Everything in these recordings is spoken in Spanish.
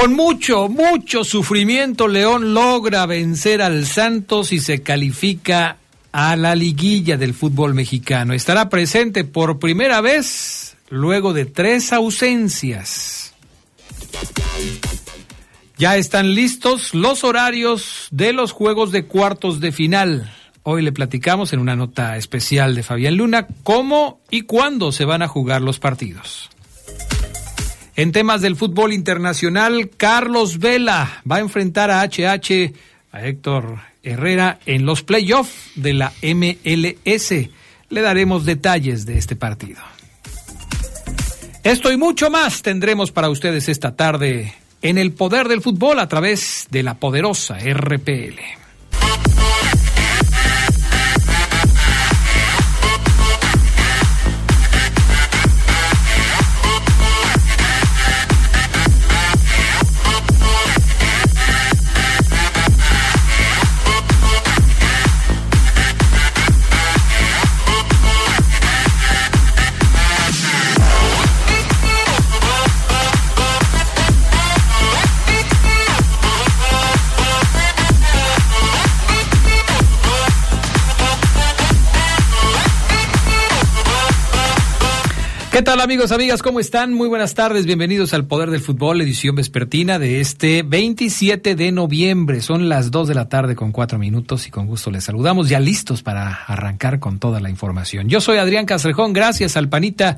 Con mucho, mucho sufrimiento, León logra vencer al Santos y se califica a la liguilla del fútbol mexicano. Estará presente por primera vez luego de tres ausencias. Ya están listos los horarios de los juegos de cuartos de final. Hoy le platicamos en una nota especial de Fabián Luna cómo y cuándo se van a jugar los partidos. En temas del fútbol internacional, Carlos Vela va a enfrentar a HH, a Héctor Herrera, en los playoffs de la MLS. Le daremos detalles de este partido. Esto y mucho más tendremos para ustedes esta tarde en el poder del fútbol a través de la poderosa RPL. ¿Qué tal amigos, amigas? ¿Cómo están? Muy buenas tardes, bienvenidos al Poder del Fútbol, edición vespertina de este 27 de noviembre. Son las 2 de la tarde con 4 minutos y con gusto les saludamos, ya listos para arrancar con toda la información. Yo soy Adrián Castrejón, gracias al Panita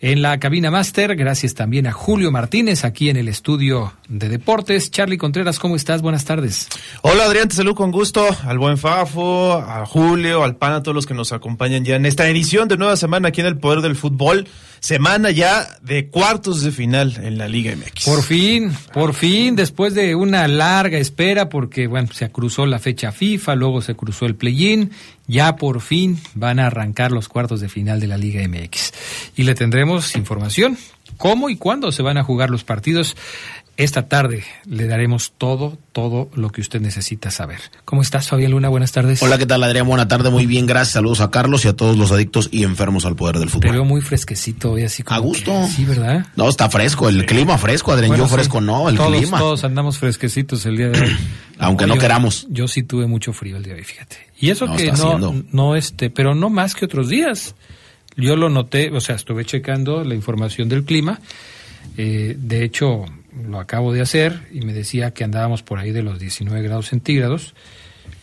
en la cabina máster. Gracias también a Julio Martínez aquí en el estudio de deportes. Charlie Contreras, ¿cómo estás? Buenas tardes. Hola Adrián, te saludo con gusto al buen Fafo, a Julio, al PAN, a todos los que nos acompañan ya en esta edición de nueva semana aquí en el Poder del Fútbol. Semana ya de cuartos de final en la Liga MX. Por fin, por fin, después de una larga espera, porque bueno, se cruzó la fecha FIFA, luego se cruzó el play-in ya por fin van a arrancar los cuartos de final de la Liga MX. Y le tendremos información, cómo y cuándo se van a jugar los partidos. Esta tarde le daremos todo, todo lo que usted necesita saber. ¿Cómo estás, Fabián Luna? Buenas tardes. Hola, ¿qué tal, Adrián? Buena tarde, muy bien, gracias. Saludos a Carlos y a todos los adictos y enfermos al poder del fútbol. Te veo muy fresquecito hoy, así como. A gusto. sí, ¿verdad? No, está fresco, el clima fresco, Adrián. yo fresco no, el clima. Todos andamos fresquecitos el día de hoy. Aunque no, queramos. Yo sí tuve mucho frío el día de hoy, fíjate. Y eso que no, no, este, pero no más que otros días. Yo lo noté, o sea, estuve checando la información del clima. Eh, de hecho, lo acabo de hacer y me decía que andábamos por ahí de los 19 grados centígrados,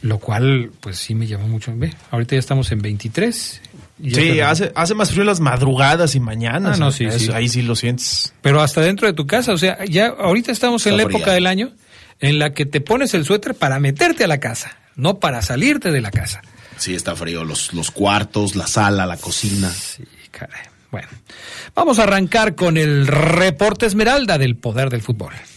lo cual pues sí me llamó mucho. Ve, ahorita ya estamos en 23. Sí, hace, hace más frío las madrugadas y mañanas. Ah, no, sí, Ahí sí lo sientes. Pero hasta dentro de tu casa, o sea, ya ahorita estamos en la época del año en la que te pones el suéter para meterte a la casa, no para salirte de la casa. Sí, está frío. Los, los cuartos, la sala, la cocina. Sí, caray. Bueno, vamos a arrancar con el reporte Esmeralda del poder del fútbol.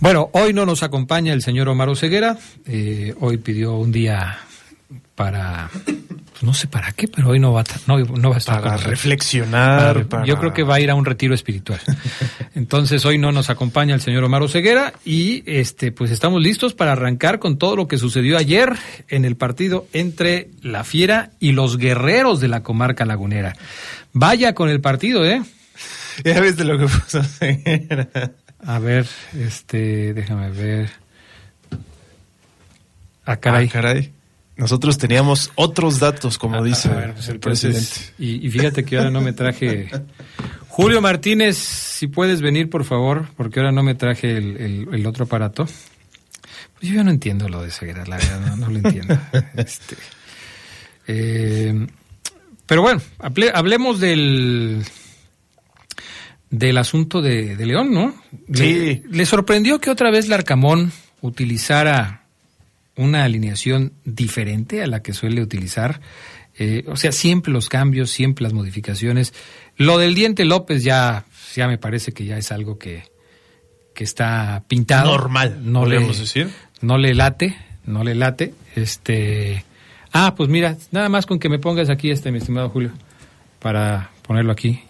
Bueno, hoy no nos acompaña el señor Omar Ceguera. Eh, hoy pidió un día para Pues no sé para qué, pero hoy no va a, no, no va a estar. Para reflexionar. Para- Yo creo que va a ir a un retiro espiritual. Entonces hoy no nos acompaña el señor Omar Ceguera y este pues estamos listos para arrancar con todo lo que sucedió ayer en el partido entre la Fiera y los guerreros de la comarca lagunera. Vaya con el partido, ¿eh? Ya viste lo que puso. A ver, este, déjame ver. Ah, caray. Ah, caray. Nosotros teníamos otros datos, como dice A ver, pues, el presidente. Y, y fíjate que ahora no me traje. Julio Martínez, si puedes venir, por favor, porque ahora no me traje el, el- el otro aparato. Pues yo ya no entiendo lo de ceguera, la verdad, no, no lo entiendo. Este, eh, pero bueno, hable- hablemos del del asunto de, de León, ¿no? Le, Sí. le sorprendió que otra vez Larcamón utilizara una alineación diferente a la que suele utilizar. Eh, o sea, siempre los cambios, siempre las modificaciones. Lo del diente López ya, ya me parece que ya es algo que, que está pintado. Normal, no le, podríamos decir. No le late, no le late. Este. Ah, pues mira, nada más con que me pongas aquí este, mi estimado Julio, para ponerlo aquí.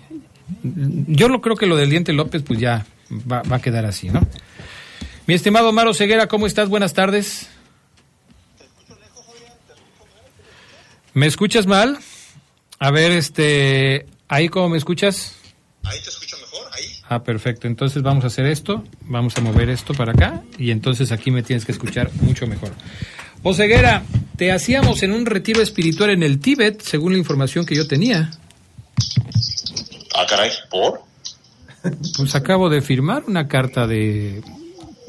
Yo lo creo que lo del diente López, pues ya va, va a quedar así, ¿no? Mi estimado Maro Ceguera, ¿cómo estás? Buenas tardes. ¿Me escuchas mal? A ver, este, ahí cómo me escuchas. Ahí te escucho mejor, ahí. Ah, perfecto. Entonces vamos a hacer esto, vamos a mover esto para acá y entonces aquí me tienes que escuchar mucho mejor. Oseguera, te hacíamos en un retiro espiritual en el Tíbet, según la información que yo tenía. Ah, caray, ¿por? Pues acabo de firmar una carta de...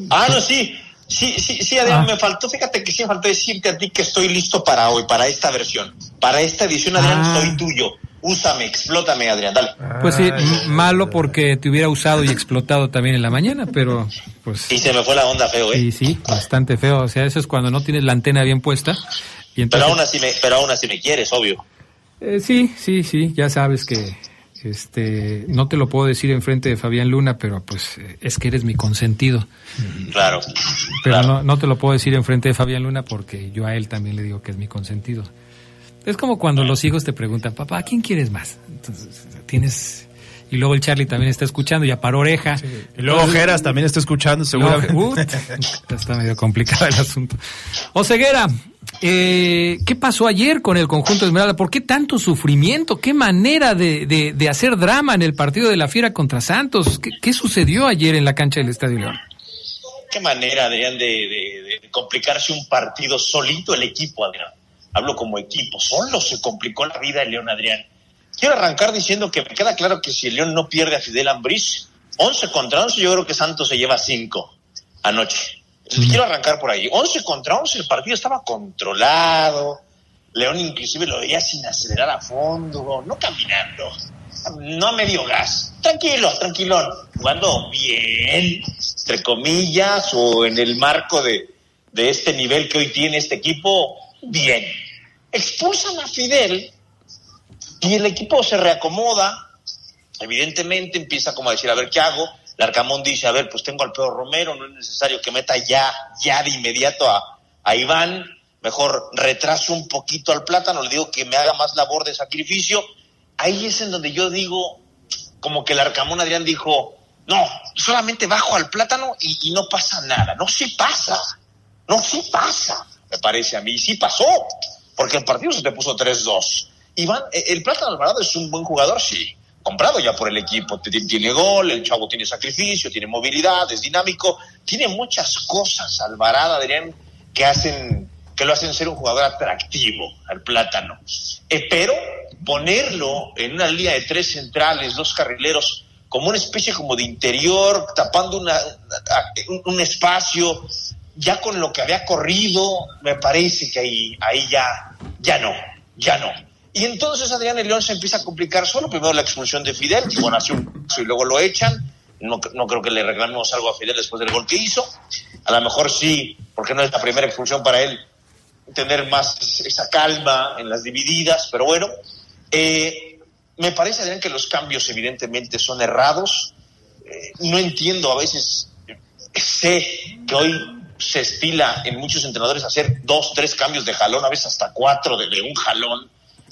Ah, no, sí. Sí, sí, sí, Adrián, Ah. me faltó, fíjate que sí me faltó decirte a ti que estoy listo para hoy, para esta versión. Para esta edición, Adrián, Ah. soy tuyo. Úsame, explótame, Adrián, dale. Pues sí, malo porque te hubiera usado y explotado también en la mañana, pero pues... Y se me fue la onda feo, ¿eh? Sí, sí, bastante feo. O sea, eso es cuando no tienes la antena bien puesta. Y Pero entonces, aún así me, pero aún así me quieres, obvio. Eh, sí, sí, sí, ya sabes que este no te lo puedo decir enfrente de Fabián Luna, pero pues es que eres mi consentido. Claro. Pero claro. no, no te lo puedo decir enfrente de Fabián Luna porque yo a él también le digo que es mi consentido. Es como cuando los hijos te preguntan, papá, ¿a quién quieres más? Entonces, tienes... Y luego el Charlie también está escuchando, ya paró oreja. Y luego Geras también está escuchando, seguramente. No, ut, está medio complicado el asunto. Oseguera, eh, ¿qué pasó ayer con el conjunto Esmeralda? ¿Por qué tanto sufrimiento? ¿Qué manera de, de- de hacer drama en el partido de la Fiera contra Santos? ¿Qué, qué sucedió ayer en la cancha del Estadio León? Qué manera, Adrián, de, de- de complicarse un partido solito el equipo, Adrián. Hablo como equipo. Solo se complicó la vida el León, Adrián. Quiero arrancar diciendo que me queda claro que si el León no pierde a Fidel Ambriz, 11 contra 11, yo creo que Santos se lleva 5 anoche. Entonces, Quiero arrancar por ahí. 11 contra 11, el partido estaba controlado. León inclusive lo veía sin acelerar a fondo, no caminando, no a medio gas. Tranquilo, tranquilón, jugando bien, entre comillas, o en el marco de, de este nivel que hoy tiene este equipo, bien. Expulsan a Fidel y el equipo se reacomoda, evidentemente empieza como a decir, a ver qué hago. Larcamón dice, a ver, pues tengo al peor Romero, no es necesario que meta ya, ya de inmediato a, Iván, mejor retraso un poquito al plátano, le digo que me haga más labor de sacrificio. Ahí es en donde yo digo, como que el Arcamón Adrián dijo, no, solamente bajo al plátano y, no pasa nada. No, sí pasa, no, sí pasa, me parece a mí, sí pasó, porque el partido se te puso 3-2. Iván, eh, el Plátano Alvarado es un buen jugador, sí, comprado ya por el equipo, tiene gol, el chavo tiene sacrificio, tiene movilidad, es dinámico, tiene muchas cosas Alvarado, Adrián, que hacen que lo hacen ser un jugador atractivo al plátano. Pero ponerlo en una línea de tres centrales, dos carrileros, como una especie como de interior, tapando una, un, un espacio, ya con lo que había corrido, me parece que ahí, ahí ya, ya no, ya no. Y entonces Adrián el León se empieza a complicar solo, primero la expulsión de Fidel, que bueno, hace un y luego lo echan, no, no creo que le reclamemos algo a Fidel después del gol que hizo, a lo mejor sí, porque no es la primera expulsión para él, tener más esa calma en las divididas, pero bueno, eh, me parece Adrián que los cambios evidentemente son errados, eh, no entiendo a veces, sé que hoy se estila en muchos entrenadores hacer dos, tres cambios de jalón, a veces hasta cuatro de un jalón,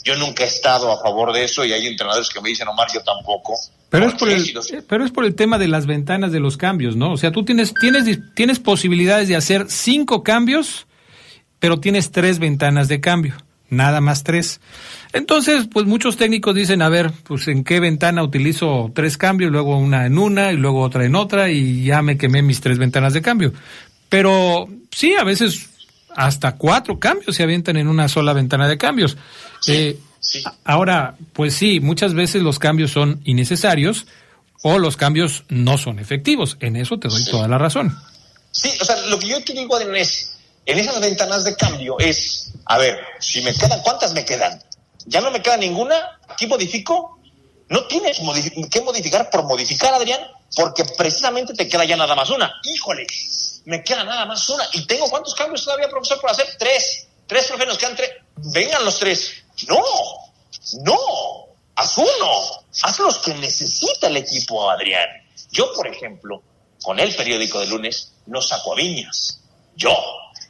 Yo nunca he estado a favor de eso y hay entrenadores que me dicen, Omar, yo tampoco. Pero es, por el, pero es por el tema de las ventanas de los cambios, ¿no? O sea, tú tienes, tienes, tienes posibilidades de hacer cinco cambios, pero tienes tres ventanas de cambio, nada más tres. Entonces, pues muchos técnicos dicen, a ver, pues en qué ventana utilizo tres cambios, luego una en una y luego otra en otra y ya me quemé mis tres ventanas de cambio. Pero sí, a veces hasta cuatro cambios se avientan en una sola ventana de cambios. Eh, ahora, pues sí, muchas veces los cambios son innecesarios o los cambios no son efectivos. En eso te doy toda la razón. Sí, o sea, lo que yo te digo, es, en esas ventanas de cambio es, a ver, si me quedan, ¿cuántas me quedan? ¿Ya no me queda ninguna? ¿Qué modifico? No tienes que modificar por modificar, Adrián, porque precisamente te queda ya nada más una. Híjole, me queda nada más una. ¿Y tengo cuántos cambios todavía, profesor, por hacer? Tres. Tres, profe, nos quedan tres. Vengan los tres. No, no. Haz uno. Haz los que necesita el equipo, Adrián. Yo, por ejemplo, con el periódico de lunes, no saco a Viñas. Yo.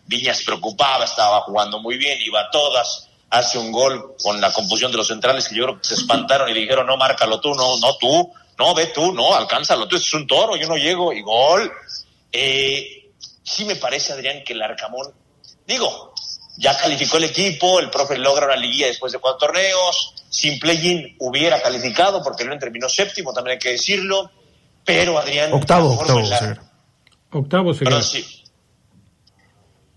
Viñas preocupaba, estaba jugando muy bien, iba a todas. Hace un gol con la confusión de los centrales que yo creo que se espantaron y dijeron, no, márcalo tú, no, no tú, no, ve tú, no, alcánzalo tú, es un toro, yo no llego, y gol. Eh, sí me parece, Adrián, que el Arcamón, digo, ya calificó el equipo, el profe logra una liguilla después de cuatro torneos, sin play-in hubiera calificado porque no terminó séptimo, también hay que decirlo, pero Adrián... Octavo, octavo, Octavo, Perdón, sí.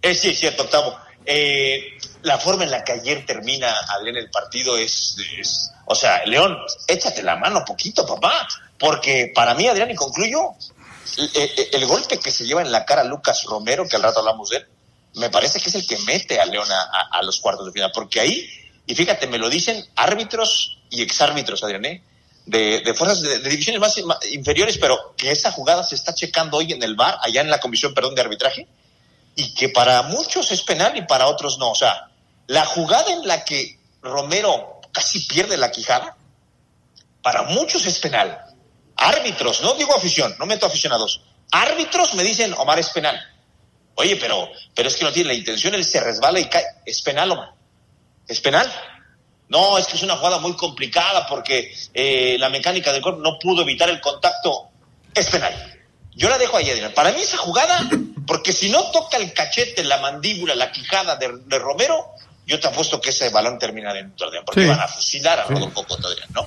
Eh, sí, cierto, octavo. Eh, la forma en la que ayer termina Adrián el partido es, es, o sea, León, échate la mano poquito, papá, porque para mí, Adrián, y concluyo, eh, eh, el, golpe que se lleva en la cara Lucas Romero, que al rato hablamos de él, me parece que es el que mete a León a, los cuartos de final, porque ahí, y fíjate, me lo dicen árbitros y exárbitros, Adrián, ¿eh? de, fuerzas de, divisiones más, inferiores, pero que esa jugada se está checando hoy en el bar, allá en la comisión, perdón, de arbitraje, y que para muchos es penal y para otros no. O sea, la jugada en la que Romero casi pierde la quijada, para muchos es penal Árbitros, no digo afición, no meto aficionados. Árbitros me dicen, Omar es penal. Oye, pero, pero es que no tiene la intención, él se resbala y cae. Es penal, Omar. Es penal. No, es que es una jugada muy complicada porque eh, la mecánica del cuerpo no pudo evitar el contacto. Es penal. Yo la dejo ahí, Adrián. Para mí esa jugada, porque si no toca el cachete, la mandíbula, la quijada de, Romero, yo te apuesto que ese balón termina dentro, Adrián, porque van a fusilar a Rodolfo Adrián, ¿no?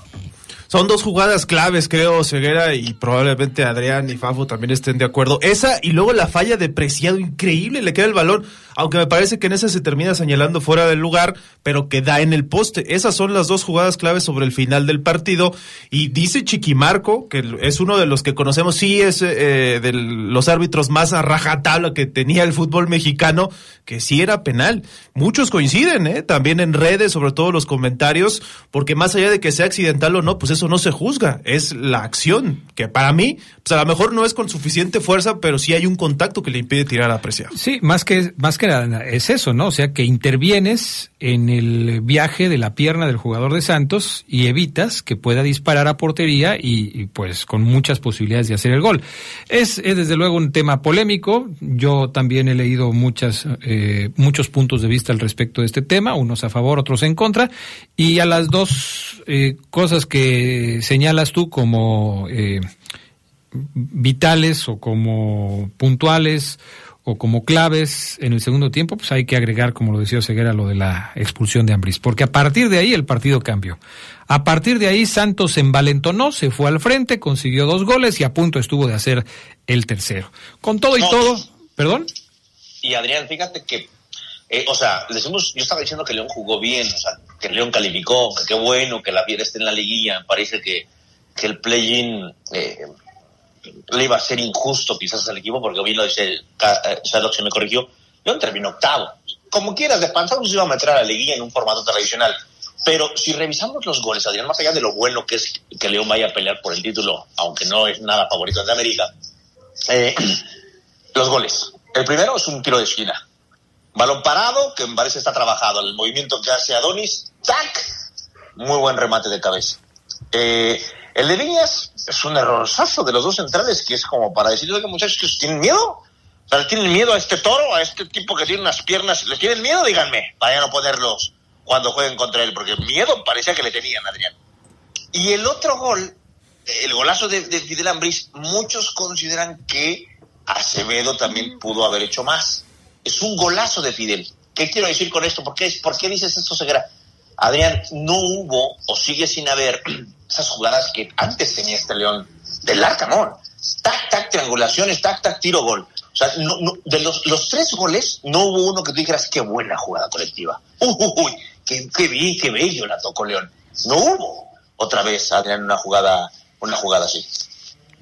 Son dos jugadas claves, creo, Ceguera y probablemente Adrián y Fafo también estén de acuerdo. Esa y luego la falla de Preciado, increíble, le queda el balón aunque me parece que en esa se termina señalando fuera del lugar, pero que da en el poste. Esas son las dos jugadas claves sobre el final del partido. Y dice Chiquimarco, que es uno de los que conocemos, sí es eh, de los árbitros más a rajatabla que tenía el fútbol mexicano, que sí era penal. Muchos coinciden, ¿eh? también en redes, sobre todo los comentarios, porque más allá de que sea accidental o no, pues eso no se juzga, es la acción, que para mí, pues a lo mejor no es con suficiente fuerza, pero sí hay un contacto que le impide tirar a apreciar. Sí, más que, más que es eso, ¿no? O sea, que intervienes en el viaje de la pierna del jugador de Santos y evitas que pueda disparar a portería y, pues con muchas posibilidades de hacer el gol. Es, desde luego un tema polémico. Yo también he leído muchas, eh, muchos puntos de vista al respecto de este tema, unos a favor, otros en contra. Y a las dos eh, cosas que señalas tú como eh, vitales o como puntuales o como claves en el segundo tiempo, pues hay que agregar, como lo decía Ceguera, lo de la expulsión de Ambris, porque a partir de ahí el partido cambió. A partir de ahí Santos se envalentonó, se fue al frente, consiguió dos goles y a punto estuvo de hacer el tercero. Con todo y todo, perdón. Y Adrián, fíjate que, eh, o sea, decimos, yo estaba diciendo que León jugó bien, o sea, que León calificó, que qué bueno que la Fiera esté en la liguilla, parece que, que el play-in eh, le iba a ser injusto quizás al equipo, porque bien lo dice Shadok, se me corrigió, León terminó octavo. Como quieras, de panzados se iba a meter a la liguilla en un formato tradicional. Pero si revisamos los goles, Adrián, más allá de lo bueno que es que León vaya a pelear por el título, aunque no es nada favorito de América, eh, los goles. El primero es un tiro de esquina. Balón parado, que me parece está trabajado. El movimiento que hace Adonis, ¡tac! Muy buen remate de cabeza. Eh, el de Viñas es un errorzazo de los dos centrales que es como para decirle, que muchachos, ¿tienen miedo? ¿tienen miedo a este toro, a este tipo que tiene unas piernas? ¿Les tienen miedo? Díganme, vayan a ponerlos cuando jueguen contra él, porque miedo parecía que le tenían, Adrián. Y el otro gol, el golazo de, de Fidel Ambris, muchos consideran que Acevedo también pudo haber hecho más. Es un golazo de Fidel. ¿Qué quiero decir con esto? ¿Por qué, ¿Por qué dices esto, Segura? Adrián, no hubo o sigue sin haber esas jugadas que antes tenía este León del Arcamón. Tac, tac, triangulaciones, tac, tac, tiro, gol. O sea, no, de los, tres goles, no hubo uno que tú dijeras, qué buena jugada colectiva. Uy, uy, qué, qué, bien, qué bello la tocó León. No hubo otra vez, Adrián, una jugada, una jugada así.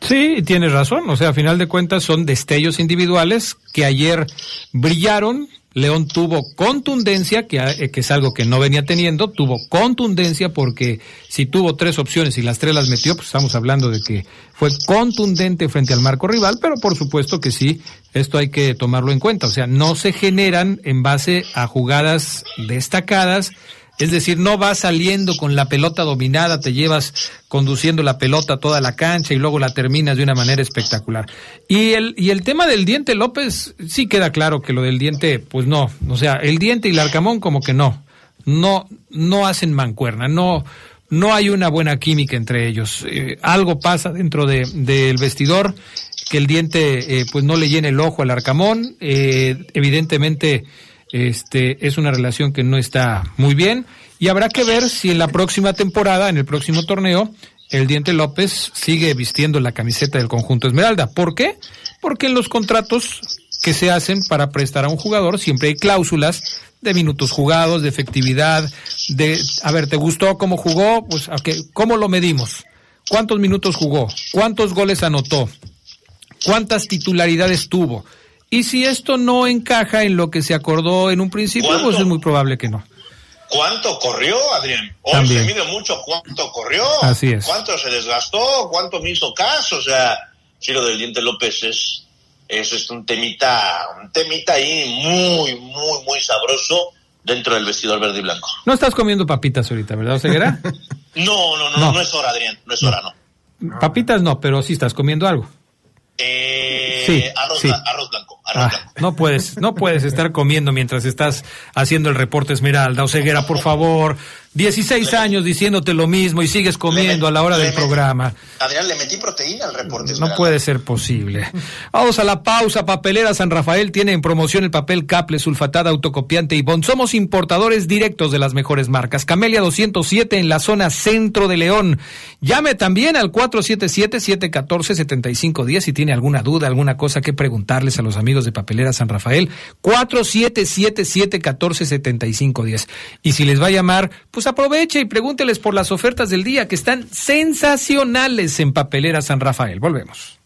Sí, tienes razón. O sea, a final de cuentas son destellos individuales que ayer brillaron, León tuvo contundencia, que, eh, que, es algo que no venía teniendo, tuvo contundencia porque si tuvo tres opciones y las tres las metió, pues estamos hablando de que fue contundente frente al marco rival, pero por supuesto que sí, esto hay que tomarlo en cuenta. O sea, no se generan en base a jugadas destacadas, es decir, no vas saliendo con la pelota dominada, te llevas conduciendo la pelota toda la cancha y luego la terminas de una manera espectacular. Y el, y el tema del diente López, sí queda claro que lo del diente, pues no. O sea, el diente y el arcamón como que no. No, no hacen mancuerna, no, no hay una buena química entre ellos. Eh, algo pasa dentro de, del vestidor que el diente eh, pues no le llene el ojo al arcamón. Eh, evidentemente este, es una relación que no está muy bien y habrá que ver si en la próxima temporada, en el próximo torneo, el Diente López sigue vistiendo la camiseta del conjunto Esmeralda. ¿Por qué? Porque en los contratos que se hacen para prestar a un jugador siempre hay cláusulas de minutos jugados, de efectividad, de, a ver, ¿te gustó cómo jugó? Pues, okay, ¿cómo lo medimos? ¿Cuántos minutos jugó? ¿Cuántos goles anotó? ¿Cuántas titularidades tuvo? Y si esto no encaja en lo que se acordó en un principio, pues es muy probable que no. ¿Cuánto corrió, Adrián? Hoy También. se mide mucho cuánto corrió, Así es. cuánto se desgastó, cuánto me hizo caso. O sea, Chiro del Diente López es, es, es un temita, un temita ahí muy, muy, muy sabroso dentro del vestidor verde y blanco. No estás comiendo papitas ahorita, ¿verdad, Ceguera? no, no, no, no, no es hora, Adrián, no es hora, no. Papitas no, pero sí estás comiendo algo. Eh, Sí, arroz, sí. arroz blanco, arroz Ah, blanco. no puedes, no puedes estar comiendo mientras estás haciendo el reporte Esmeralda o Ceguera, por favor. 16 años diciéndote lo mismo y sigues comiendo a la hora del programa. Adrián, le metí proteína al reporte. No puede ser posible. Vamos a la pausa. Papelera San Rafael tiene en promoción el papel Caple, sulfatada, autocopiante y Bond. Somos importadores directos de las mejores marcas. Camelia 207 en la zona centro de León. Llame también al 477-714-7510 si tiene alguna duda, alguna cosa que preguntarles a los amigos de Papelera San Rafael. 477-714-7510. Y si les va a llamar, pues aproveche y pregúnteles por las ofertas del día que están sensacionales en Papelera San Rafael. Volvemos.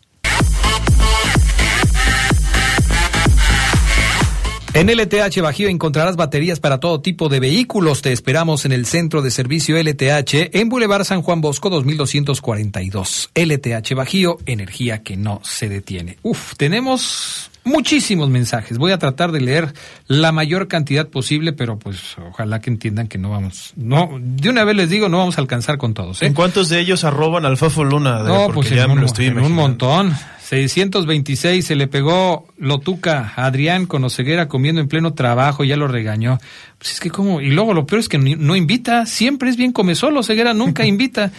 En LTH Bajío encontrarás baterías para todo tipo de vehículos. Te esperamos en el centro de servicio LTH en Boulevard San Juan Bosco 2242. LTH Bajío, energía que no se detiene. Uf, tenemos muchísimos mensajes. Voy a tratar de leer la mayor cantidad posible, pero pues ojalá que entiendan que no vamos, no, de una vez les digo, no vamos a alcanzar con todos. ¿eh? ¿En cuántos de ellos arroban al Fafo Luna? Adrián? No, pues ya en, me un, lo estoy en un montón. 626 se le pegó Lotuca a Adrián con Oceguera comiendo en pleno trabajo, ya lo regañó. Pues es que como, y luego lo peor es que no invita, siempre es bien come solo, Oceguera nunca invita.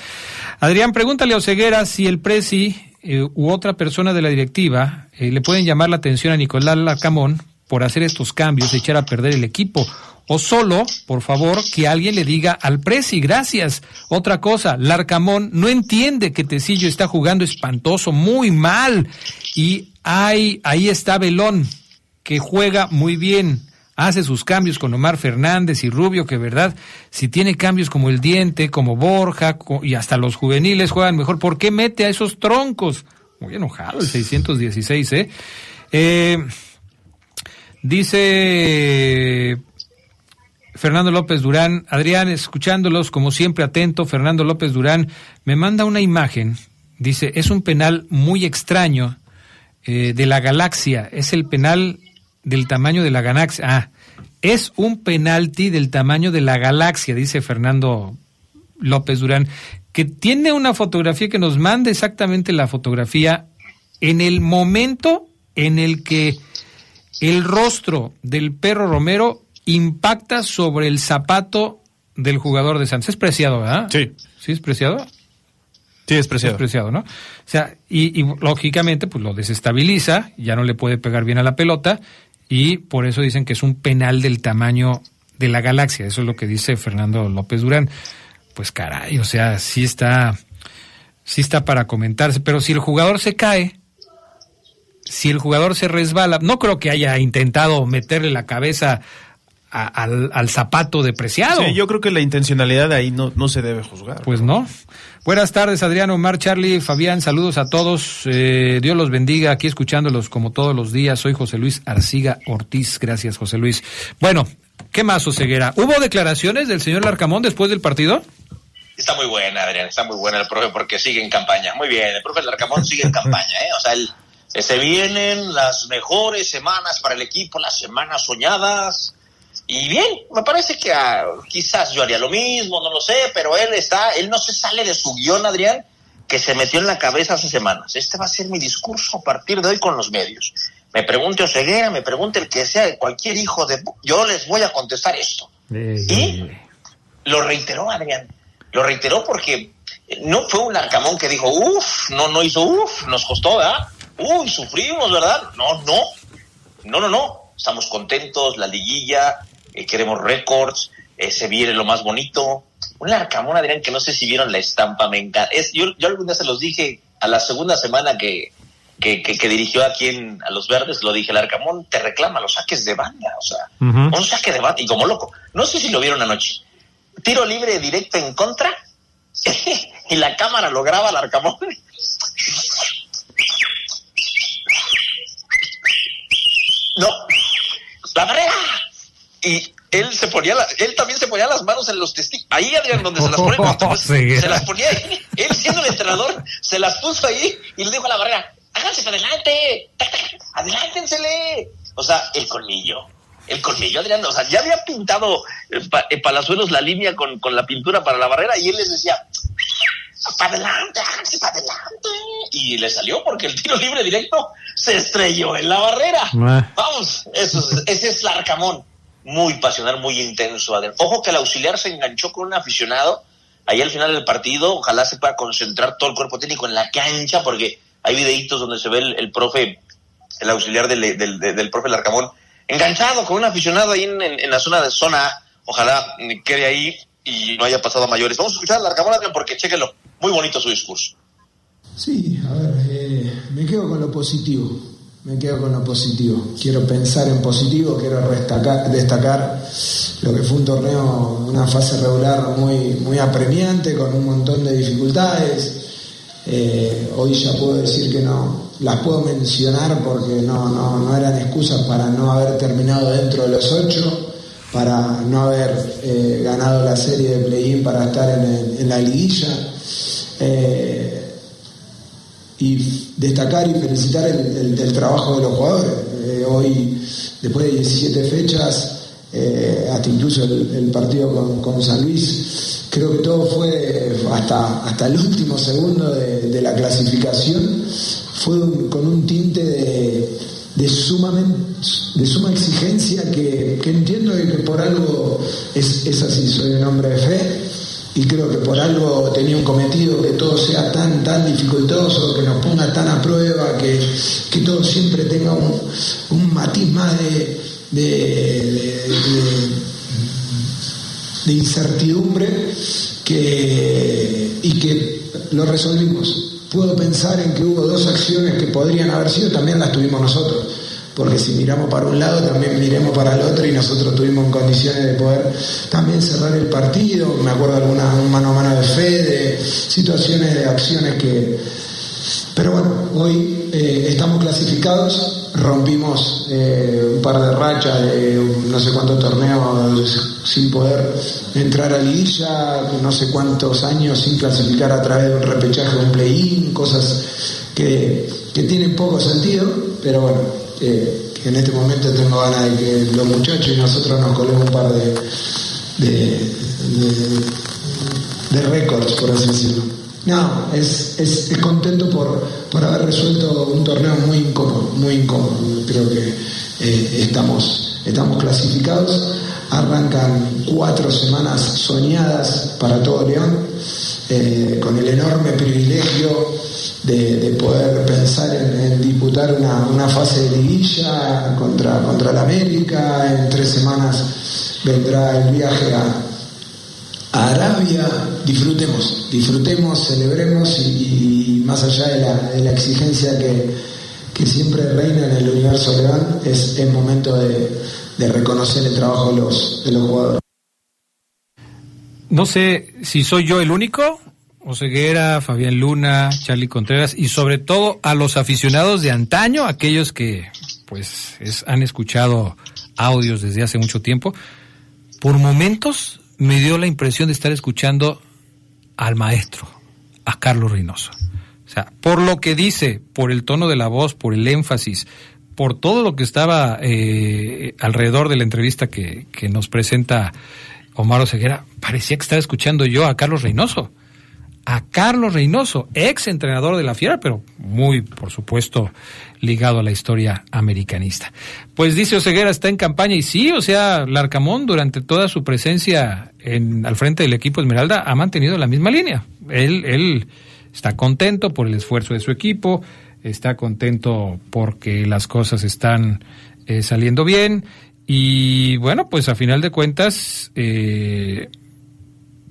Adrián, pregúntale a Oceguera si el Presi eh, u otra persona de la directiva eh, le pueden llamar la atención a Nicolás Lacamón por hacer estos cambios, echar a perder el equipo. O solo, por favor, que alguien le diga al Presi, gracias. Otra cosa, Larcamón no entiende que Tecillo está jugando espantoso, muy mal. Y ahí, ahí está Belón, que juega muy bien. Hace sus cambios con Omar Fernández y Rubio, que verdad, si tiene cambios como el Diente, como Borja, y hasta los juveniles juegan mejor, ¿por qué mete a esos troncos? Muy enojado el 616, ¿eh? eh dice Fernando López Durán, Adrián, escuchándolos como siempre atento, Fernando López Durán me manda una imagen, dice, es un penal muy extraño eh, de la galaxia, es el penal del tamaño de la galaxia, ah, es un penalti del tamaño de la galaxia, dice Fernando López Durán, que tiene una fotografía que nos manda exactamente la fotografía en el momento en el que el rostro del perro Romero impacta sobre el zapato del jugador de Santos. Es preciado, ¿verdad? Sí. ¿Sí es preciado? Sí, es preciado. Es preciado, ¿no? O sea, y, y lógicamente, pues lo desestabiliza, ya no le puede pegar bien a la pelota, y por eso dicen que es un penal del tamaño de la galaxia. Eso es lo que dice Fernando López Durán. Pues caray, o sea, sí está, sí está para comentarse. Pero si el jugador se cae, si el jugador se resbala, no creo que haya intentado meterle la cabeza a- al, al zapato depreciado. Sí, yo creo que la intencionalidad ahí no, no se debe juzgar. Pues no. Buenas tardes, Adrián, Omar, Charlie, Fabián, saludos a todos. Eh, Dios los bendiga, aquí escuchándolos como todos los días. Soy José Luis Arciga Ortiz. Gracias, José Luis. Bueno, ¿qué más, Oseguera? ¿Hubo declaraciones del señor Larcamón después del partido? Está muy buena, Adrián, está muy buena el profe porque sigue en campaña. Muy bien, el profe Larcamón sigue en campaña, ¿eh? O sea, él, eh, se vienen las mejores semanas para el equipo, las semanas soñadas. Y bien, me parece que ah, quizás yo haría lo mismo, no lo sé, pero él está, él no se sale de su guion, Adrián, que se metió en la cabeza hace semanas. Este va a ser mi discurso a partir de hoy con los medios. Me pregunte Oseguera, me pregunte el que sea, cualquier hijo de... Yo les voy a contestar esto. ¿Y? lo reiteró Adrián, lo reiteró porque no fue un Larcamón que dijo, uff, no, no hizo uff, nos costó, ¿verdad? Uy, sufrimos, ¿verdad? No, no, no, no, no, estamos contentos, la liguilla, eh, queremos récords, eh, se viene lo más bonito. Un Larcamón, Adrián, que no sé si vieron la estampa, me encanta. Es, yo, yo algún día se los dije a la segunda semana que, que, que, que dirigió aquí en, a los verdes, lo dije, el Arcamón te reclama los saques de banda, o sea, Ujú. un saque de banda, y como loco. No sé si lo vieron anoche. Tiro libre directo en contra, y la cámara lo graba al Arcamón. No, la barrera. Y él se ponía, la- él también se ponía las manos en los testículos. Ahí, Adrián, donde se las pone, pues, Sí. se las ponía ahí. Él siendo el entrenador, se las puso ahí y le dijo a la barrera, háganse para adelante, adelántensele. O sea, el colmillo. El colmillo, Adrián, o sea, ya había pintado eh, pa- eh, Palazuelos la línea con, con la pintura para la barrera y él les decía, para adelante, háganse para adelante. Y le salió porque el tiro libre directo se estrelló en la barrera. Ah. Vamos, eso es- ese es Larcamón. Muy pasional, muy intenso. Ojo que el auxiliar se enganchó con un aficionado ahí al final del partido. Ojalá se pueda concentrar todo el cuerpo técnico en la cancha porque hay videitos donde se ve el, profe, el auxiliar del, del, del- profe Larcamón, enganchado con un aficionado ahí en, en- la zona de zona. Ojalá quede ahí y no haya pasado a mayores. Vamos a escuchar a Larcamón porque chéquenlo. Muy bonito su discurso. Sí, a ver, eh, me quedo con lo positivo, me quedo con lo positivo. Quiero pensar en positivo, quiero destacar, lo que fue un torneo, una fase regular muy, muy apremiante, con un montón de dificultades. Eh, hoy ya puedo decir que no, las puedo mencionar porque no, no, no eran excusas para no haber terminado dentro de los ocho, para no haber eh, ganado la serie de play-in para estar en la liguilla. Eh, y destacar y felicitar el, trabajo de los jugadores. Eh, hoy, después de 17 fechas, eh, hasta incluso el, partido con, con San Luis, creo que todo fue hasta, hasta el último segundo de, la clasificación, fue con un tinte de, de, sumamente, de suma exigencia que, que entiendo que por algo es, es así, soy un hombre de fe y creo que por algo tenía un cometido que todo sea tan tan dificultoso, que nos ponga tan a prueba, que, que todo siempre tenga un, un matiz más de, de, incertidumbre que, y que lo resolvimos. Puedo pensar en que hubo dos acciones que podrían haber sido, también las tuvimos nosotros porque si miramos para un lado también miremos para el otro y nosotros tuvimos en condiciones de poder también cerrar el partido, me acuerdo alguna un mano a mano de fe, de situaciones, de acciones que... Pero bueno, hoy eh, estamos clasificados, rompimos eh, un par de rachas de no sé cuántos torneos sin poder entrar a liguilla, no sé cuántos años sin clasificar a través de un repechaje, un play-in, cosas que, que tienen poco sentido, pero bueno, eh, en este momento tengo ganas de que los muchachos y nosotros nos colemos un par de, de, récords, por así decirlo. No, es, es, es contento por, por haber resuelto un torneo muy incómodo, muy incómodo. Creo que eh, estamos, estamos clasificados. arrancan cuatro semanas soñadas para todo León, eh, con el enorme privilegio de, poder pensar en, disputar una, fase de liguilla contra, contra la América. En tres semanas vendrá el viaje a, Arabia. Disfrutemos, disfrutemos, celebremos y, más allá de la, exigencia que, siempre reina en el universo legal, es el momento de, reconocer el trabajo de los, de los jugadores. No sé si soy yo el único Oseguera, Fabián Luna, Charlie Contreras y sobre todo a los aficionados de antaño, aquellos que pues han escuchado audios desde hace mucho tiempo, por momentos me dio la impresión de estar escuchando al maestro, a Carlos Reynoso. O sea, por lo que dice, por el tono de la voz, por el énfasis, por todo lo que estaba eh, alrededor de la entrevista que, que nos presenta Omar Oseguera, parecía que estaba escuchando yo a Carlos Reynoso a Carlos Reynoso, ex entrenador de la Fiera, pero muy, por supuesto, ligado a la historia americanista. Pues dice Oseguera está en campaña y sí, o sea, Larcamón durante toda su presencia en, al frente del equipo Esmeralda ha mantenido la misma línea. Él, él está contento por el esfuerzo de su equipo, está contento porque las cosas están eh, saliendo bien y bueno, pues a final de cuentas, eh,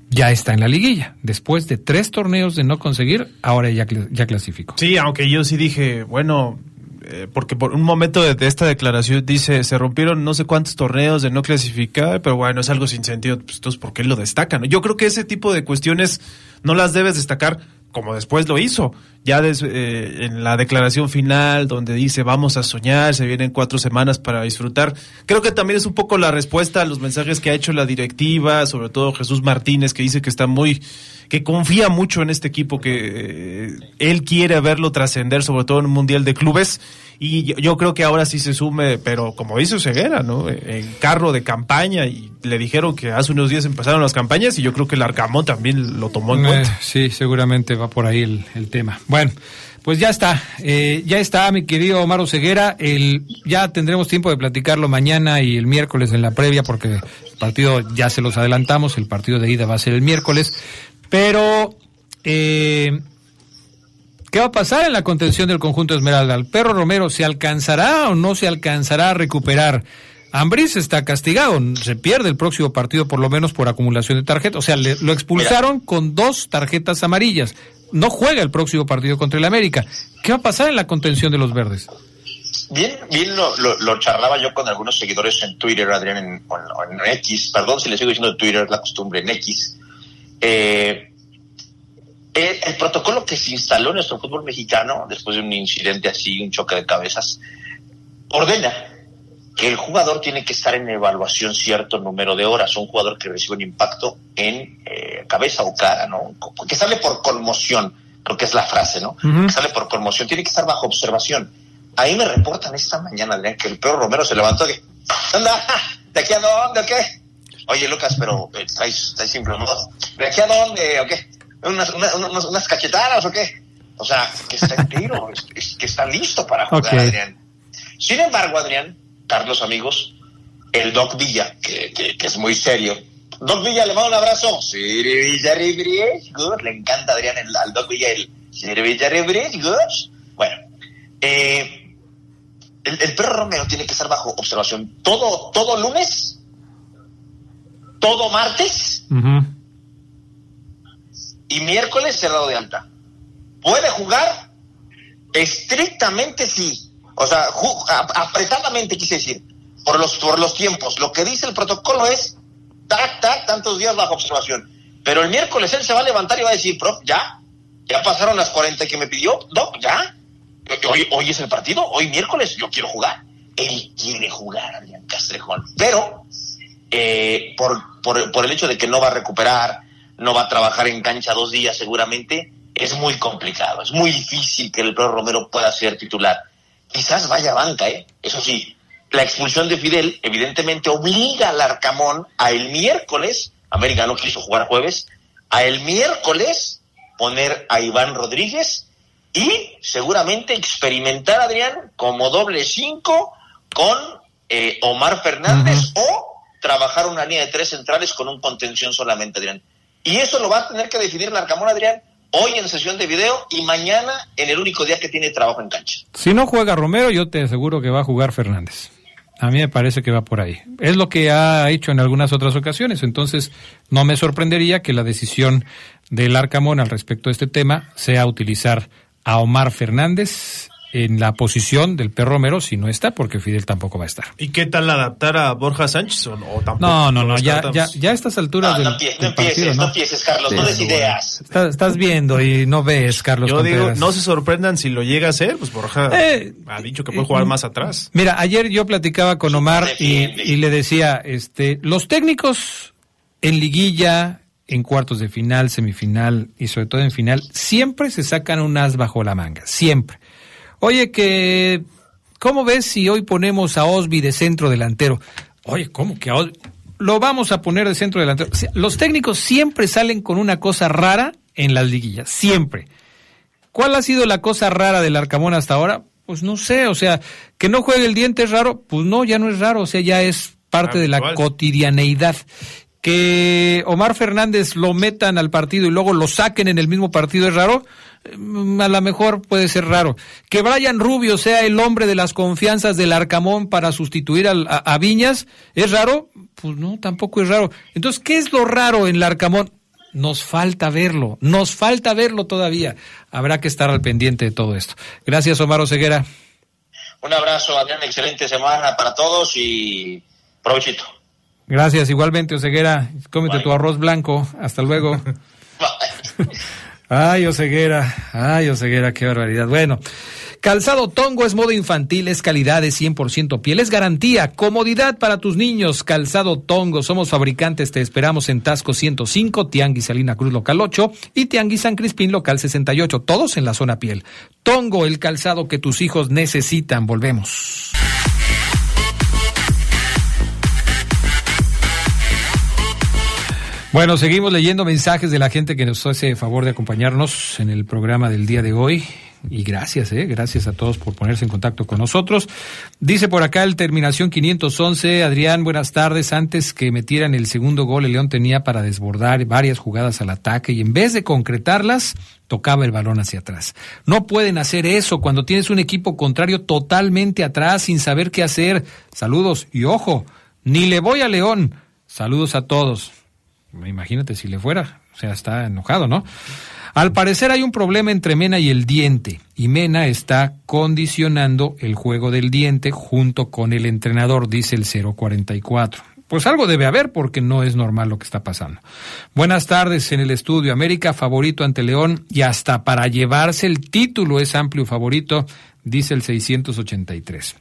ya está en la liguilla. Después de tres torneos de no conseguir, ahora ya, ya clasificó. Sí, aunque yo sí dije, bueno, eh, porque por un momento de, esta declaración dice, se rompieron no sé cuántos torneos de no clasificar, pero bueno, es algo sin sentido, pues entonces, ¿por qué lo destacan? Yo creo que ese tipo de cuestiones no las debes destacar como después lo hizo, ya eh, en la declaración final donde dice vamos a soñar, se vienen cuatro semanas para disfrutar. Creo que también es un poco la respuesta a los mensajes que ha hecho la directiva, sobre todo Jesús Martínez, que dice que está muy que confía mucho en este equipo, que eh, él quiere verlo trascender, sobre todo en un Mundial de Clubes. Y yo, creo que ahora sí se sume, pero como dice Ceguera, ¿no? En carro de campaña y le dijeron que hace unos días empezaron las campañas y yo creo que el Arcamón también lo tomó en eh, cuenta. Sí, seguramente va por ahí el, tema. Bueno. Pues ya está, eh, ya está mi querido Omar Ceguera, el, ya tendremos tiempo de platicarlo mañana y el miércoles en la previa porque el partido ya se los adelantamos, el partido de ida va a ser el miércoles, pero, eh, ¿qué va a pasar en la contención del conjunto Esmeralda? ¿El perro Romero se alcanzará o no se alcanzará a recuperar? Ambris está castigado, se pierde el próximo partido por lo menos por acumulación de tarjetas. O sea, lo expulsaron con dos tarjetas amarillas. No juega el próximo partido contra el América. ¿Qué va a pasar en la contención de los verdes? Bien, bien lo, charlaba yo con algunos seguidores en Twitter, Adrián, en, en, X, perdón si le sigo diciendo Twitter, es la costumbre, en X, eh, el, protocolo que se instaló en nuestro fútbol mexicano, después de un incidente así, un choque de cabezas, ordena que el jugador tiene que estar en evaluación cierto número de horas, un jugador que recibe un impacto en eh, cabeza o cara, ¿no? Que sale por conmoción, creo que es la frase, ¿no? Que sale por conmoción, tiene que estar bajo observación. Ahí me reportan esta mañana, Adrián, que el peor Romero se levantó y anda, ¿de aquí a dónde o qué? Oye, Lucas, pero eh, estáis, estáis ¿De aquí a dónde o qué? ¿Unas, unas, cachetadas o qué? O sea, que está entero, que está listo para jugar, Adrián. Sin embargo, Adrián, Carlos, amigos, el Doc Villa, que, que, es muy serio. Doc Villa, le mando un abrazo. Le encanta, Adrián, el, al Doc Villa, el Bueno, eh, el, el perro Romero tiene que estar bajo observación todo, todo lunes todo martes y miércoles cerrado de alta. ¿Puede jugar? Estrictamente sí. O sea, apretadamente quise decir, por los, por los tiempos. Lo que dice el protocolo es, tac, tac, tantos días bajo observación. Pero el miércoles él se va a levantar y va a decir, prof, ya, ya pasaron las 40 que me pidió, doc, ya. Hoy, hoy es el partido, hoy miércoles, yo quiero jugar. Él quiere jugar, Adrián Castrejón. Pero eh, por, por, el hecho de que no va a recuperar, no va a trabajar en cancha dos días seguramente, es muy complicado, es muy difícil que el Pedro Romero pueda ser titular. Quizás vaya a banca, ¿eh? Eso sí, la expulsión de Fidel evidentemente obliga al Arcamón a el miércoles, América no quiso jugar jueves, a el miércoles poner a Iván Rodríguez y seguramente experimentar, Adrián, como doble cinco con eh, Omar Fernández o trabajar una línea de tres centrales con un contención solamente, Adrián. Y eso lo va a tener que definir Larcamón, Adrián, hoy en sesión de video y mañana en el único día que tiene trabajo en cancha. Si no juega Romero, yo te aseguro que va a jugar Fernández. A mí me parece que va por ahí. Es lo que ha hecho en algunas otras ocasiones, entonces no me sorprendería que la decisión del Arcamón al respecto de este tema sea utilizar a Omar Fernández en la posición del perro Romero si no está, porque Fidel tampoco va a estar. ¿Y qué tal adaptar a Borja Sánchez o, o tampoco? No, no, no, ya, ya, ya a estas alturas No, del, no, empie- del no empieces, partido, no ¿no? empieces, Carlos, no des ideas. Estás, estás viendo y no ves, Carlos Yo digo, no se sorprendan si lo llega a hacer, pues Borja Eh, ha dicho que puede jugar más atrás. Mira, ayer yo platicaba con Omar y, y le decía, este, los técnicos en liguilla, en cuartos de final, semifinal y sobre todo en final, siempre se sacan un as bajo la manga, siempre. Oye, que, ¿cómo ves si hoy ponemos a Osby de centro delantero? Oye, ¿cómo que a Osby? Lo vamos a poner de centro delantero. Los técnicos siempre salen con una cosa rara en las liguillas, siempre. ¿Cuál ha sido la cosa rara del Arcamón hasta ahora? Pues no sé, o sea, que no juegue el diente es raro, pues no, ya no es raro, o sea, ya es parte de la cotidianeidad. Que Omar Fernández lo metan al partido y luego lo saquen en el mismo partido es raro, a lo mejor puede ser raro. Que Brian Rubio sea el hombre de las confianzas del Arcamón para sustituir a, a Viñas, ¿es raro? Pues no, tampoco es raro. Entonces, ¿qué es lo raro en el Arcamón? Nos falta verlo, nos falta verlo todavía. Habrá que estar al pendiente de todo esto. Gracias, Omar Oseguera. Un abrazo, Adrián, excelente semana para todos y provechito. Gracias, igualmente, Oseguera. Cómete Bye. tu arroz blanco. Hasta luego. Bye. Ay, Oseguera, ay, Oseguera, qué barbaridad. Bueno, calzado Tongo es modo infantil, es calidad, es 100% piel, es garantía, comodidad para tus niños. Calzado Tongo, somos fabricantes, te esperamos en Tasco 105, Tianguis Salina Cruz Local 8 y Tianguis San Crispín Local 68, todos en la zona piel. Tongo, el calzado que tus hijos necesitan. Volvemos. Bueno, seguimos leyendo mensajes de la gente que nos hace favor de acompañarnos en el programa del día de hoy. Y gracias, eh, gracias a todos por ponerse en contacto con nosotros. Dice por acá el terminación 511, Adrián, buenas tardes. Antes que metieran el segundo gol, el León tenía para desbordar varias jugadas al ataque y en vez de concretarlas, tocaba el balón hacia atrás. No pueden hacer eso cuando tienes un equipo contrario totalmente atrás sin saber qué hacer. Saludos y ojo, ni le voy a León. Saludos a todos. Imagínate si le fuera, o sea, está enojado, ¿no? Al parecer hay un problema entre Mena y el diente, y Mena está condicionando el juego del diente junto con el entrenador, dice el 044. Pues algo debe haber porque no es normal lo que está pasando. Buenas tardes en el estudio. América favorito ante León y hasta para llevarse el título es amplio favorito, dice el 683.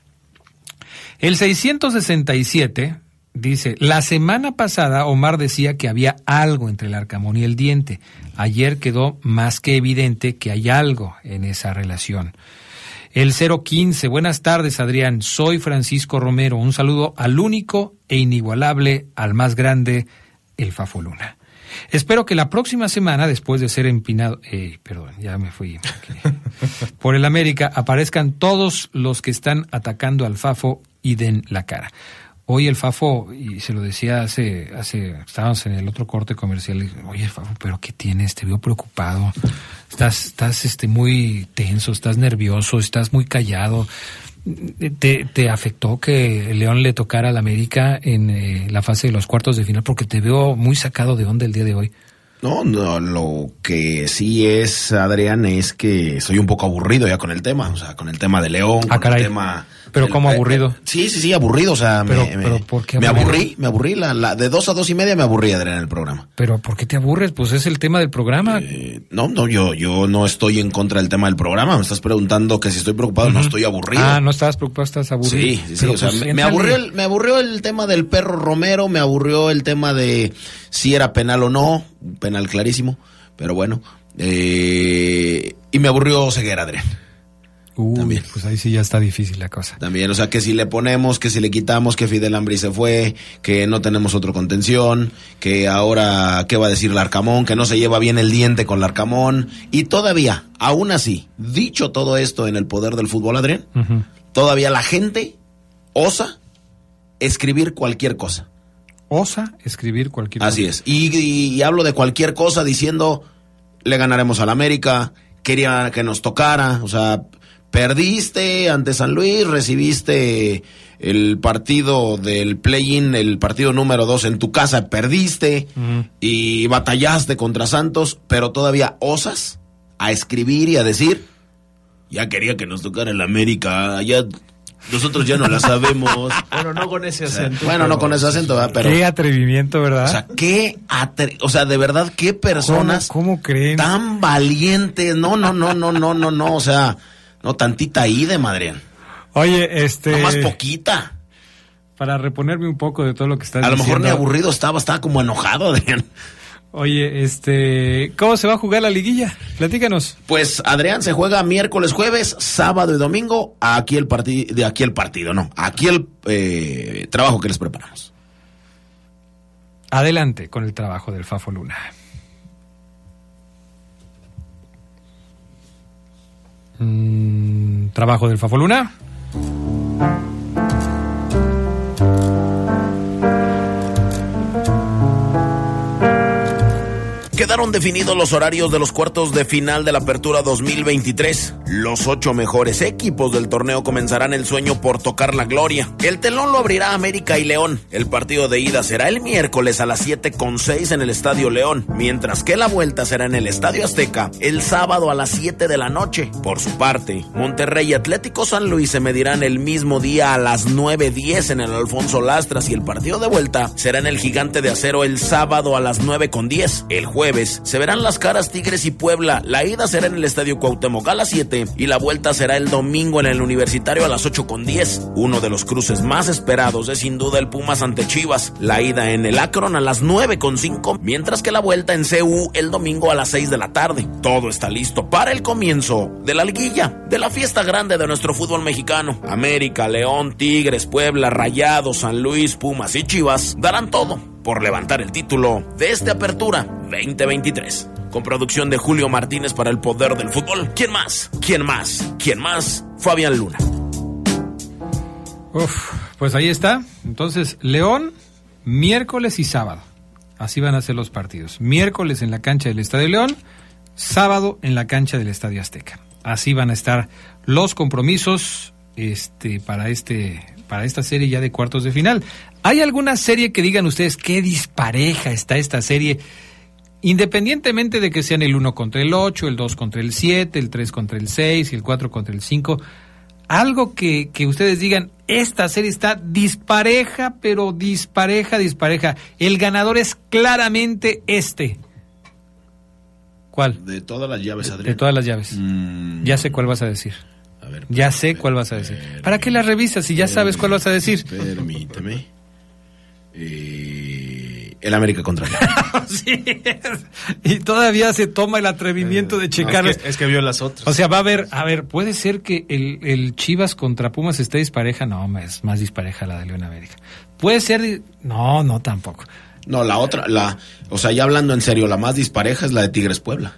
El 667 dice, la semana pasada Omar decía que había algo entre el arcamón y el diente. Ayer quedó más que evidente que hay algo en esa relación. El 015, buenas tardes Adrián, soy Francisco Romero. Un saludo al único e inigualable, al más grande, el Fafo Luna. Espero que la próxima semana, después de ser empinado, eh, perdón, ya me fui, por el América, aparezcan todos los que están atacando al Fafo y den la cara. Hoy el Fafo, y se lo decía hace, hace, estábamos en el otro corte comercial, y oye Fafo, pero ¿qué tienes? Te veo preocupado, estás, estás este muy tenso, estás nervioso, estás muy callado. ¿Te, te afectó que León le tocara al América en eh, la fase de los cuartos de final? Porque te veo muy sacado de onda el día de hoy. No, no, lo que sí es, Adrián, es que soy un poco aburrido ya con el tema, o sea, con el tema de León, Ah, con caray. el tema... Pero del- ¿cómo aburrido? Sí, sí, sí, aburrido, o sea, Pero- me, pero ¿por qué me aburrí, me aburrí, la, la- de dos a dos y media me aburrí, Adrián, en el programa. Pero ¿por qué te aburres? Pues es el tema del programa. Eh, no, no, yo, yo no estoy en contra del tema del programa, me estás preguntando que si estoy preocupado, no estoy aburrido. Ah, no estabas preocupado, estás aburrido. Sí, sí, sí, o sea, pues, me, me aburrió el, me aburrió el tema del perro Romero, me aburrió el tema de si era penal o no, penal clarísimo, pero bueno, eh, y me aburrió Ceguera, Adrián. Uy, También. pues ahí sí ya está difícil la cosa. También, o sea, que si le ponemos, que si le quitamos, que Fidel Ambri se fue, que no tenemos otro contención, que ahora, ¿qué va a decir Larcamón? Que no se lleva bien el diente con Larcamón. Y todavía, aún así, dicho todo esto en el poder del fútbol, Adrián, todavía la gente osa escribir cualquier cosa. osa escribir cualquier cosa. Así es. Y, y, hablo de cualquier cosa diciendo, le ganaremos al América, quería que nos tocara, o sea, perdiste ante San Luis, recibiste el partido del play-in, el partido número dos en tu casa, perdiste y batallaste contra Santos, pero todavía osas a escribir y a decir, ya quería que nos tocara el América, ya nosotros ya no la sabemos. bueno, no con ese acento. Bueno, no con ese acento, pero. Qué atrevimiento, ¿verdad? O sea, qué o sea, de verdad, qué personas. ¿Cómo, creen? Tan valientes. No, no, no, no, no, no, no. O sea, no tantita ahí de. Oye, este. No más poquita. Para reponerme un poco de todo lo que estás diciendo. A lo mejor ni aburrido estaba, estaba como enojado, Adrián. Oye, este, ¿cómo se va a jugar la liguilla? Platícanos. Pues Adrián se juega miércoles, jueves, sábado y domingo. Aquí el partido, de aquí el partido, no, aquí el eh, trabajo que les preparamos. Adelante con el trabajo del Fafo Luna. Trabajo del Fafo Luna. Quedaron definidos los horarios de los cuartos de final de la Apertura 2023. Los ocho mejores equipos del torneo comenzarán el sueño por tocar la gloria. El telón lo abrirá América y León. El partido de ida será el miércoles a las 7 con 6 en el Estadio León, mientras que la vuelta será en el Estadio Azteca el sábado a las 7 de la noche. Por su parte, Monterrey y Atlético San Luis se medirán el mismo día a las 9.10 en el Alfonso Lastras y el partido de vuelta será en el Gigante de Acero el sábado a las 9 con 10. El jueves se verán las caras Tigres y Puebla. La ida será en el Estadio Cuauhtémoc a las 7 y la vuelta será el domingo en el Universitario a las 8 con 10. Uno de los cruces más esperados es sin duda el Pumas ante Chivas. La ida en el Akron a las 9 con 5, mientras que la vuelta en CU el domingo a las 6 de la tarde. Todo está listo para el comienzo de la liguilla, de la fiesta grande de nuestro fútbol mexicano. América, León, Tigres, Puebla, Rayados, San Luis, Pumas y Chivas darán todo por levantar el título de esta apertura 2023. Con producción de Julio Martínez para el poder del fútbol. ¿Quién más? ¿Quién más? ¿Quién más? Fabián Luna. Uf, pues ahí está. Entonces, León, miércoles y sábado. Así van a ser los partidos. Miércoles en la cancha del Estadio León, sábado en la cancha del Estadio Azteca. Así van a estar los compromisos este, para, este, para esta serie ya de cuartos de final. ¿Hay alguna serie que digan ustedes qué dispareja está esta serie? Independientemente de que sean el 1 contra el 8, el 2 contra el 7, el 3 contra el 6 y el 4 contra el 5, algo que, que ustedes digan, esta serie está dispareja, pero dispareja, dispareja. El ganador es claramente este. ¿Cuál? De todas las llaves, Adrián. De todas las llaves. Mm. Ya sé cuál vas a decir. A ver, ya sé cuál vas a decir. ¿Para qué la revisas si ya sabes cuál vas a decir? Permíteme. Eh, el América contra sí, y todavía se toma el atrevimiento de checar. es, que, vio las otras. O sea, va a haber, a ver, puede ser que el, Chivas contra Pumas esté dispareja. No, es más dispareja la de León América. Puede ser, no, no tampoco. No, la otra, la, o sea, ya hablando en serio, la más dispareja es la de Tigres Puebla.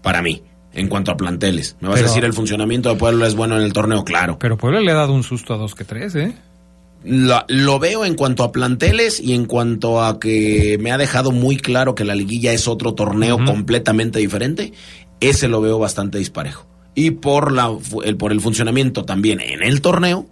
Para mí, en cuanto a planteles. Me vas a decir el funcionamiento de Puebla es bueno en el torneo, claro. Pero Puebla le ha dado un susto a dos que tres, ¿eh? lo veo en cuanto a planteles y en cuanto a que me ha dejado muy claro que la liguilla es otro torneo completamente diferente. Ese lo veo bastante disparejo. Y por, la, el, por el funcionamiento también en el torneo,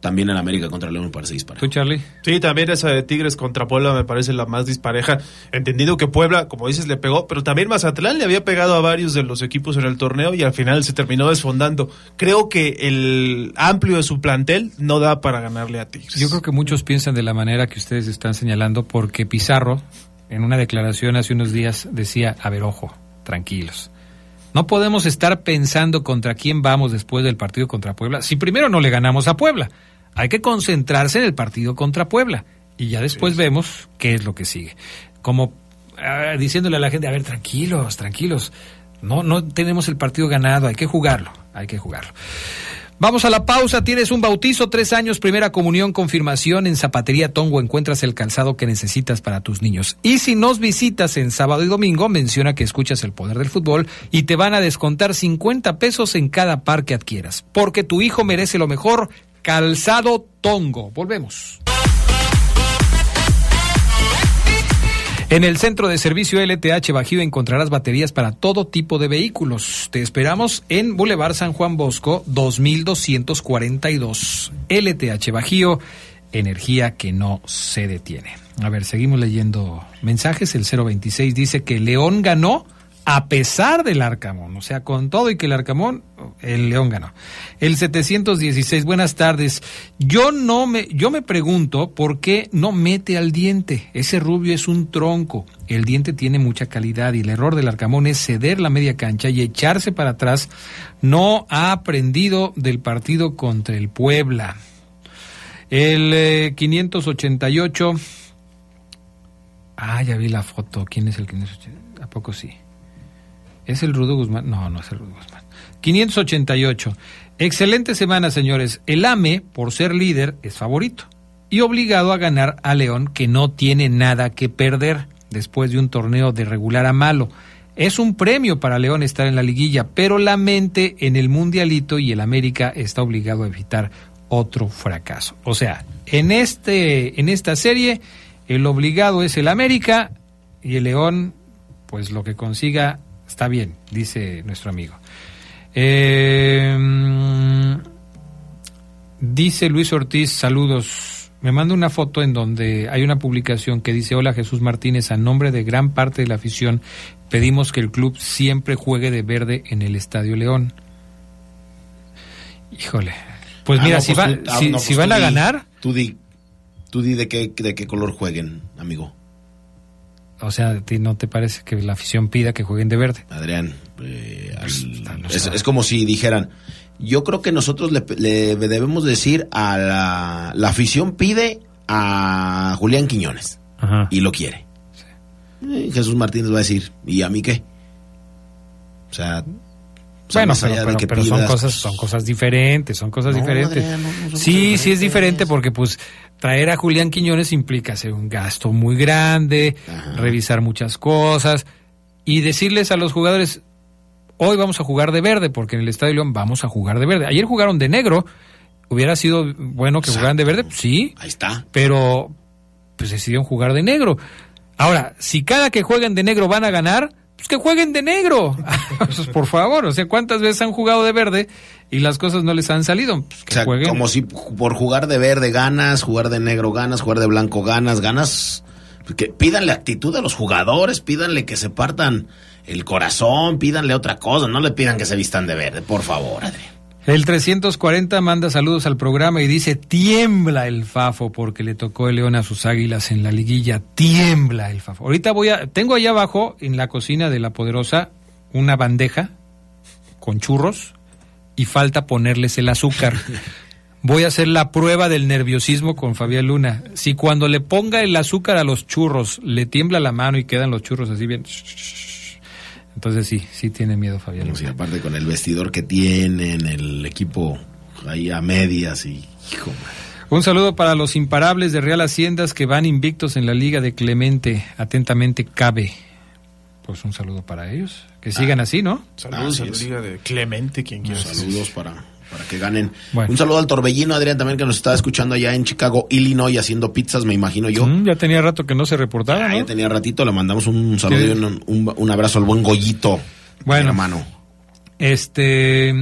también en América contra León me parece dispareja. ¿Tú, Charlie? Sí, también esa de Tigres contra Puebla me parece la más dispareja. Entendido que Puebla, como dices, le pegó, pero también Mazatlán le había pegado a varios de los equipos en el torneo y al final se terminó desfondando. Creo que el amplio de su plantel no da para ganarle a Tigres. Yo creo que muchos piensan de la manera que ustedes están señalando porque Pizarro, en una declaración hace unos días, decía, a ver, ojo, tranquilos. No podemos estar pensando contra quién vamos después del partido contra Puebla si primero no le ganamos a Puebla. Hay que concentrarse en el partido contra Puebla y ya después vemos qué es lo que sigue. Como ah, diciéndole a la gente, a ver, tranquilos, tranquilos. No, no tenemos el partido ganado, hay que jugarlo, hay que jugarlo. Vamos a la pausa. Tienes un bautizo, tres años, primera comunión, confirmación. En Zapatería Tongo encuentras el calzado que necesitas para tus niños. Y si nos visitas en sábado y domingo, menciona que escuchas el poder del fútbol y te van a descontar 50 pesos en cada par que adquieras. Porque tu hijo merece lo mejor. Calzado Tongo. Volvemos. En el centro de servicio LTH Bajío encontrarás baterías para todo tipo de vehículos. Te esperamos en Boulevard San Juan Bosco 2242. LTH Bajío, energía que no se detiene. A ver, seguimos leyendo mensajes. El 026 dice que León ganó a pesar del Arcamón, o sea, con todo y que el Arcamón, el León ganó. El 716, buenas tardes. Yo no me, yo me pregunto por qué no mete al diente. Ese rubio es un tronco. El diente tiene mucha calidad y el error del Arcamón es ceder la media cancha y echarse para atrás. No ha aprendido del partido contra el Puebla. El eh, 588. Ah, ya vi la foto. ¿Quién es el 588? ¿A poco sí? ¿Es el Rudo Guzmán? No, no es el Rudo Guzmán. 588. Excelente semana, señores. El AME, por ser líder, es favorito y obligado a ganar a León, que no tiene nada que perder después de un torneo de regular a malo. Es un premio para León estar en la liguilla, pero la mente en el mundialito y el América está obligado a evitar otro fracaso. O sea, en este en esta serie el obligado es el América y el León pues lo que consiga Está bien, dice nuestro amigo. Eh, dice Luis Ortiz, saludos. Me manda una foto en donde hay una publicación que dice, hola Jesús Martínez, a nombre de gran parte de la afición, pedimos que el club siempre juegue de verde en el Estadio León. Híjole. Pues Ah, mira, no, si, pues va- tú- ah, si, van a ganar, Tú di, tú di de qué, de qué color jueguen, amigo. O sea, ¿a ti no te parece que la afición pida que jueguen de verde? Adrián, eh, al- no es, como si dijeran, yo creo que nosotros le, le debemos decir a la, la afición pide a Julián Quiñones Ajá. y lo quiere. Eh, Jesús Martínez va a decir, ¿y a mí qué? O sea, Bueno, pero, pero- son cosas, pues, son cosas diferentes, son cosas No, diferentes. Adrián, no, no son sí, cosas sí es diferente porque pues traer a Julián Quiñones implica hacer un gasto muy grande, Ajá. revisar muchas cosas y decirles a los jugadores, hoy vamos a jugar de verde porque en el Estadio León vamos a jugar de verde. Ayer jugaron de negro, hubiera sido bueno que jugaran de verde, sí, Ahí está. pero pues decidieron jugar de negro. Ahora, si cada que jueguen de negro van a ganar, pues que jueguen de negro. Pues, por favor, o sea, ¿cuántas veces han jugado de verde y las cosas no les han salido? Pues que O sea, jueguen. como si por jugar de verde ganas, jugar de negro ganas, jugar de blanco ganas, ganas. Que pídanle actitud a los jugadores, pídanle que se partan el corazón, pídanle otra cosa, no le pidan que se vistan de verde, por favor, Adrián. El 340 manda saludos al programa y dice, tiembla el Fafo porque le tocó el león a sus águilas en la liguilla, tiembla el Fafo. Ahorita voy a, tengo allá abajo en la cocina de la poderosa una bandeja con churros y falta ponerles el azúcar. Voy a hacer la prueba del nerviosismo con Fabián Luna. Si cuando le ponga el azúcar a los churros le tiembla la mano y quedan los churros así bien... Entonces sí, sí tiene miedo Fabián Y Luna. aparte con el vestidor que tienen, el equipo ahí a medias y hijo. Un saludo para los imparables de Real Haciendas que van invictos en la Liga de Clemente. Atentamente, Cabe. Pues un saludo para ellos. Que sigan así, ¿no? Saludos Así a la. Liga de Clemente, quien quiera. saludos para, para que ganen. Bueno. Un saludo al Torbellino, Adrián, también que nos está escuchando allá en Chicago, Illinois, haciendo pizzas, me imagino yo. Mm, ya tenía rato que no se reportaba, Ah, ¿no? ya tenía ratito, le mandamos un saludo Sí. y un, un- un abrazo al buen Goyito, Bueno. hermano. Este,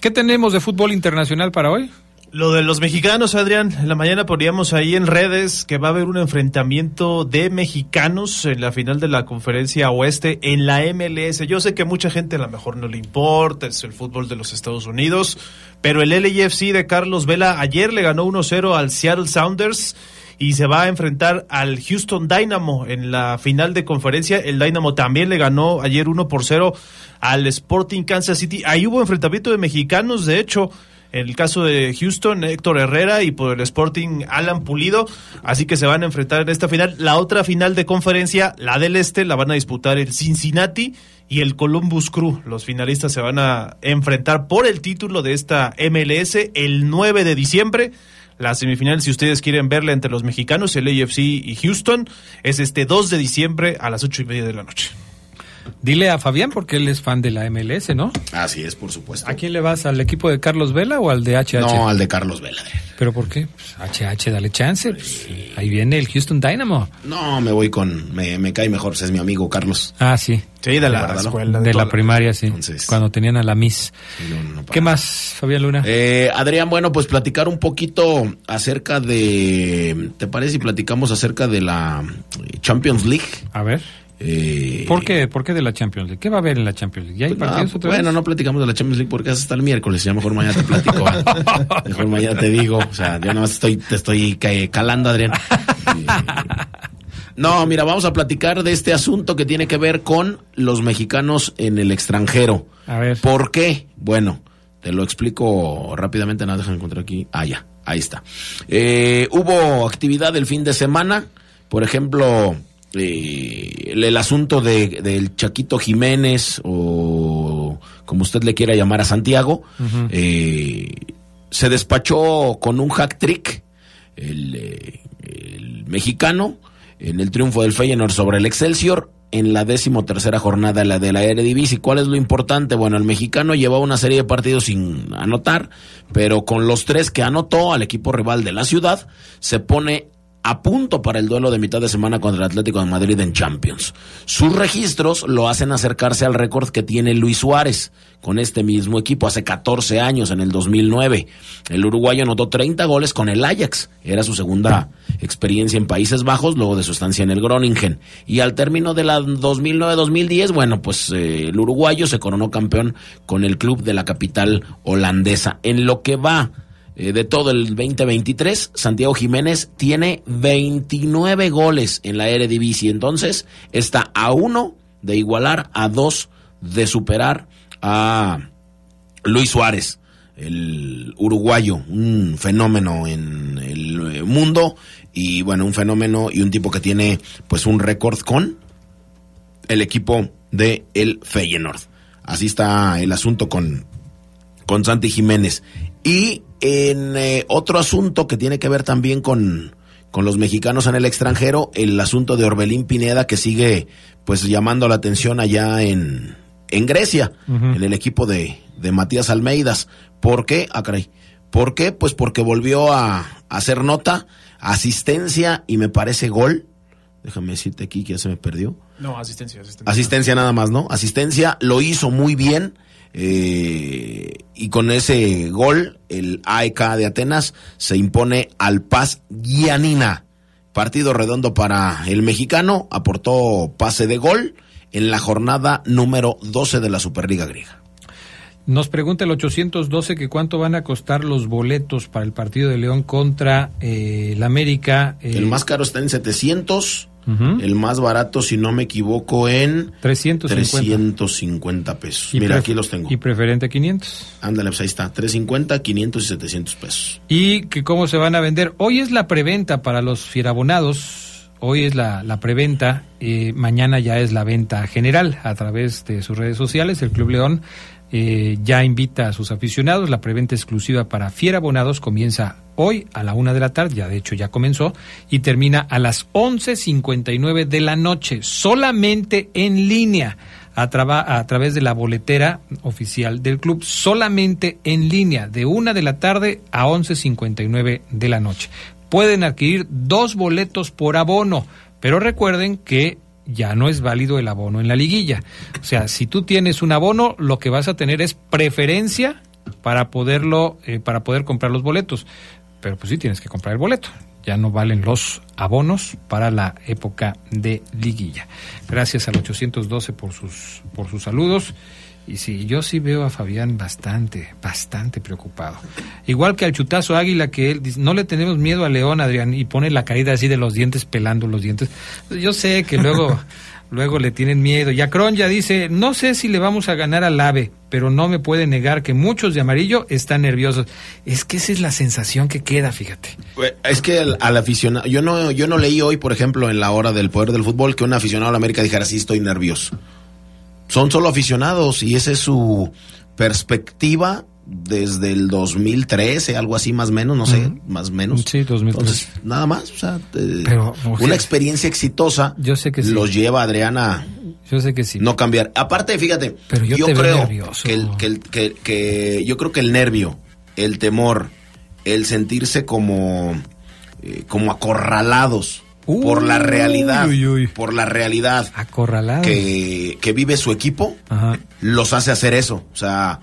¿qué tenemos de fútbol internacional para hoy? Lo de los mexicanos, Adrián, en la mañana poníamos ahí en redes que va a haber un enfrentamiento de mexicanos en la final de la conferencia oeste en la MLS. Yo sé que mucha gente a lo mejor no le importa, es el fútbol de los Estados Unidos, pero el LAFC de Carlos Vela ayer le ganó 1-0 al Seattle Sounders y se va a enfrentar al Houston Dynamo en la final de conferencia. El Dynamo también le ganó ayer 1 por 0 al Sporting Kansas City. Ahí hubo enfrentamiento de mexicanos, de hecho. En el caso de Houston, Héctor Herrera y por el Sporting, Alan Pulido. Así que se van a enfrentar en esta final. La otra final de conferencia, la del Este, la van a disputar el Cincinnati y el Columbus Crew. Los finalistas se van a enfrentar por el título de esta MLS el 9 de diciembre. La semifinal, si ustedes quieren verla entre los mexicanos, el AFC y Houston, es este 2 de diciembre a las 8 y media de la noche. Dile a Fabián porque él es fan de la MLS, ¿no? Así es, por supuesto. ¿A quién le vas? ¿Al equipo de Carlos Vela o al de HH? No, al de Carlos Vela. ¿Pero por qué? Pues HH, dale chance. Pues, ahí viene el Houston Dynamo. No, me voy con. Me, me cae mejor, pues es mi amigo Carlos. Ah, sí. Sí, de la ¿no? escuela. De la todo. primaria, sí. Entonces- Cuando tenían a la Miss. No, no, para ¿Qué más, Fabián Luna? Eh, Adrián, bueno, pues platicar un poquito acerca de. ¿Te parece si platicamos acerca de la Champions League? A ver. Eh, ¿Por qué? ¿Por qué de la Champions League? ¿Qué va a haber en la Champions League? ¿Ya hay pues nada, otra bueno, vez? no platicamos de la Champions League porque es hasta el miércoles. Ya mejor mañana te platico. mejor mañana te digo. O sea, yo no estoy, te estoy ca- calando, Adrián. Eh, No, mira, vamos a platicar de este asunto que tiene que ver con los mexicanos en el extranjero. A ver. ¿Por qué? Bueno, te lo explico rápidamente, nada, déjame encontrar aquí. Ah, ya, ahí está. Eh, hubo actividad el fin de semana, por ejemplo, eh, el, el asunto de, del Chaquito Jiménez o como usted le quiera llamar a Santiago, eh, se despachó con un hack trick el, eh, el mexicano en el triunfo del Feyenoord sobre el Excelsior en la décimo tercera jornada de la, de la Eredivisie. ¿Cuál es lo importante? Bueno, el mexicano llevaba una serie de partidos sin anotar, pero con los tres que anotó al equipo rival de la ciudad, se pone a punto para el duelo de mitad de semana contra el Atlético de Madrid en Champions. Sus registros lo hacen acercarse al récord que tiene Luis Suárez con este mismo equipo hace 14 años, en el 2009. El uruguayo anotó 30 goles con el Ajax. Era su segunda experiencia en Países Bajos, luego de su estancia en el Groningen. Y al término de la 2009-2010, bueno, pues eh, el uruguayo se coronó campeón con el club de la capital holandesa. En lo que va eh, de todo el 2023, Santiago Jiménez tiene 29 goles en la Eredivisie. Entonces, está a uno de igualar, a dos de superar a Luis Suárez, el uruguayo, un fenómeno en el eh, mundo y bueno, un fenómeno y un tipo que tiene pues un récord con el equipo de el Feyenoord. Así está el asunto con con Santi Jiménez. Y en eh, otro asunto que tiene que ver también con, con los mexicanos en el extranjero, el asunto de Orbelín Pineda que sigue pues llamando la atención allá en, en Grecia, en el equipo de, de Matías Almeidas. ¿Por qué? Ah, caray. ¿Por qué? Pues porque volvió a, a hacer nota, asistencia y me parece gol. Déjame decirte aquí que ya se me perdió. No, asistencia, asistencia. Asistencia nada más, ¿no? Asistencia lo hizo muy bien. Eh, y con ese gol, el AEK de Atenas se impone al Paz Guianina. Partido redondo para el mexicano, aportó pase de gol en la jornada número 12 de la Superliga griega. Nos pregunta el 812 que cuánto van a costar los boletos para el partido de León contra eh, el América. eh, El más caro está en 700, El más barato, si no me equivoco, en 350. 350 pesos. Y Mira, aquí los tengo. Y preferente 500. Ándale, pues ahí está, 350, 500 y 700 pesos. Y que cómo se van a vender. Hoy es la preventa para los fierabonados. Hoy es la, la preventa. eh, mañana ya es la venta general a través de sus redes sociales. El Club León eh, ya invita a sus aficionados. La preventa exclusiva para fierabonados comienza hoy a la una de la tarde. Ya de hecho ya comenzó. Y termina a las 11.59 de la noche. Solamente en línea. A, a través de la boletera oficial del club, solamente en línea, de una de la tarde a 11.59 de la noche. Pueden adquirir dos boletos por abono, pero recuerden que ya no es válido el abono en la liguilla. O sea, si tú tienes un abono, lo que vas a tener es preferencia para poderlo, eh, para poder comprar los boletos. Pero pues sí tienes que comprar el boleto. Ya no valen los abonos para la época de liguilla. Gracias al 812 por sus, por sus saludos. Y sí, yo sí veo a Fabián bastante, bastante preocupado. Igual que al chutazo águila que él dice, no le tenemos miedo a León, Adrián, y pone la caída así de los dientes, pelando los dientes. Yo sé que luego, luego le tienen miedo. Y Acron ya dice, no sé si le vamos a ganar al AVE, pero no me puede negar que muchos de amarillo están nerviosos. Es que esa es la sensación que queda, fíjate. Es que al, al aficionado, yo no, yo no leí hoy, por ejemplo, en la hora del poder del fútbol, que un aficionado a la América dijera, sí, estoy nervioso. Son solo aficionados y esa es su perspectiva desde el 2013, algo así más o menos, no sé, más o menos. Sí, 2013. Entonces, nada más, o sea, eh, Pero, o sea, una experiencia exitosa yo sé que sí. los lleva Adriana Yo sé que sí. No cambiar. Aparte, fíjate, Pero yo creo que, el- que el- que- que- yo creo que el nervio, el temor, el sentirse como, eh, como acorralados Por la realidad, uy, uy. por la realidad que, que vive su equipo, Ajá. los hace hacer eso. O sea,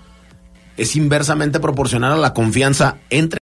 es inversamente proporcional a la confianza entre